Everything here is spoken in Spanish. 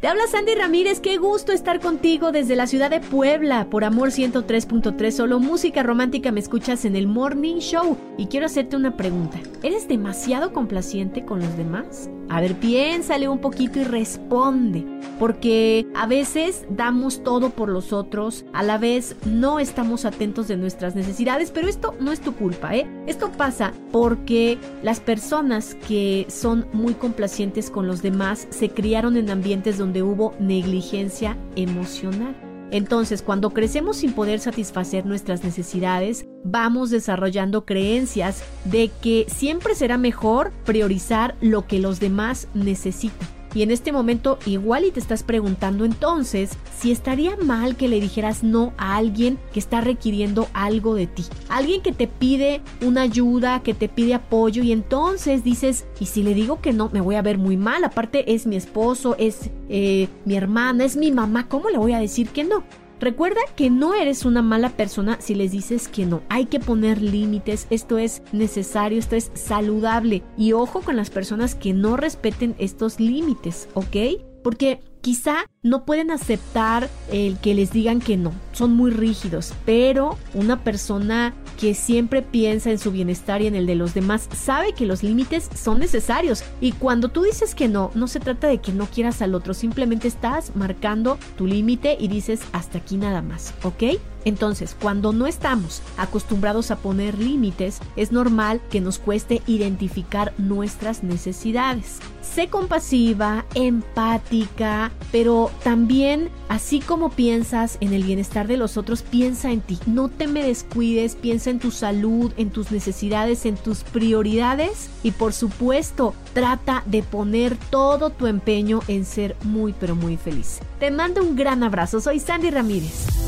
Te habla Sandy Ramírez, qué gusto estar contigo desde la ciudad de Puebla. Por Amor 103.3, solo música romántica me escuchas en el Morning Show. Y quiero hacerte una pregunta. ¿Eres demasiado complaciente con los demás? A ver, piénsale un poquito y responde. Porque a veces damos todo por los otros, a la vez no estamos atentos de nuestras necesidades, pero esto no es tu culpa, ¿eh? Esto pasa porque las personas que son muy complacientes con los demás se criaron en ambientes donde donde hubo negligencia emocional. Entonces, cuando crecemos sin poder satisfacer nuestras necesidades, vamos desarrollando creencias de que siempre será mejor priorizar lo que los demás necesitan. Y en este momento igual y te estás preguntando entonces si estaría mal que le dijeras no a alguien que está requiriendo algo de ti. Alguien que te pide una ayuda, que te pide apoyo y entonces dices, y si le digo que no, me voy a ver muy mal. Aparte es mi esposo, es eh, mi hermana, es mi mamá, ¿cómo le voy a decir que no? Recuerda que no eres una mala persona si les dices que no. Hay que poner límites, esto es necesario, esto es saludable. Y ojo con las personas que no respeten estos límites, ¿ok? Porque quizá no pueden aceptar el que les digan que no, son muy rígidos, pero una persona que siempre piensa en su bienestar y en el de los demás sabe que los límites son necesarios y cuando tú dices que no, no se trata de que no quieras al otro, simplemente estás marcando tu límite y dices hasta aquí nada más, ¿ok? Entonces, cuando no estamos acostumbrados a poner límites, es normal que nos cueste identificar nuestras necesidades. Sé compasiva, empática, pero también, así como piensas en el bienestar de los otros, piensa en ti. No te me descuides, piensa en tu salud, en tus necesidades, en tus prioridades y por supuesto, trata de poner todo tu empeño en ser muy pero muy feliz. Te mando un gran abrazo, soy Sandy Ramírez.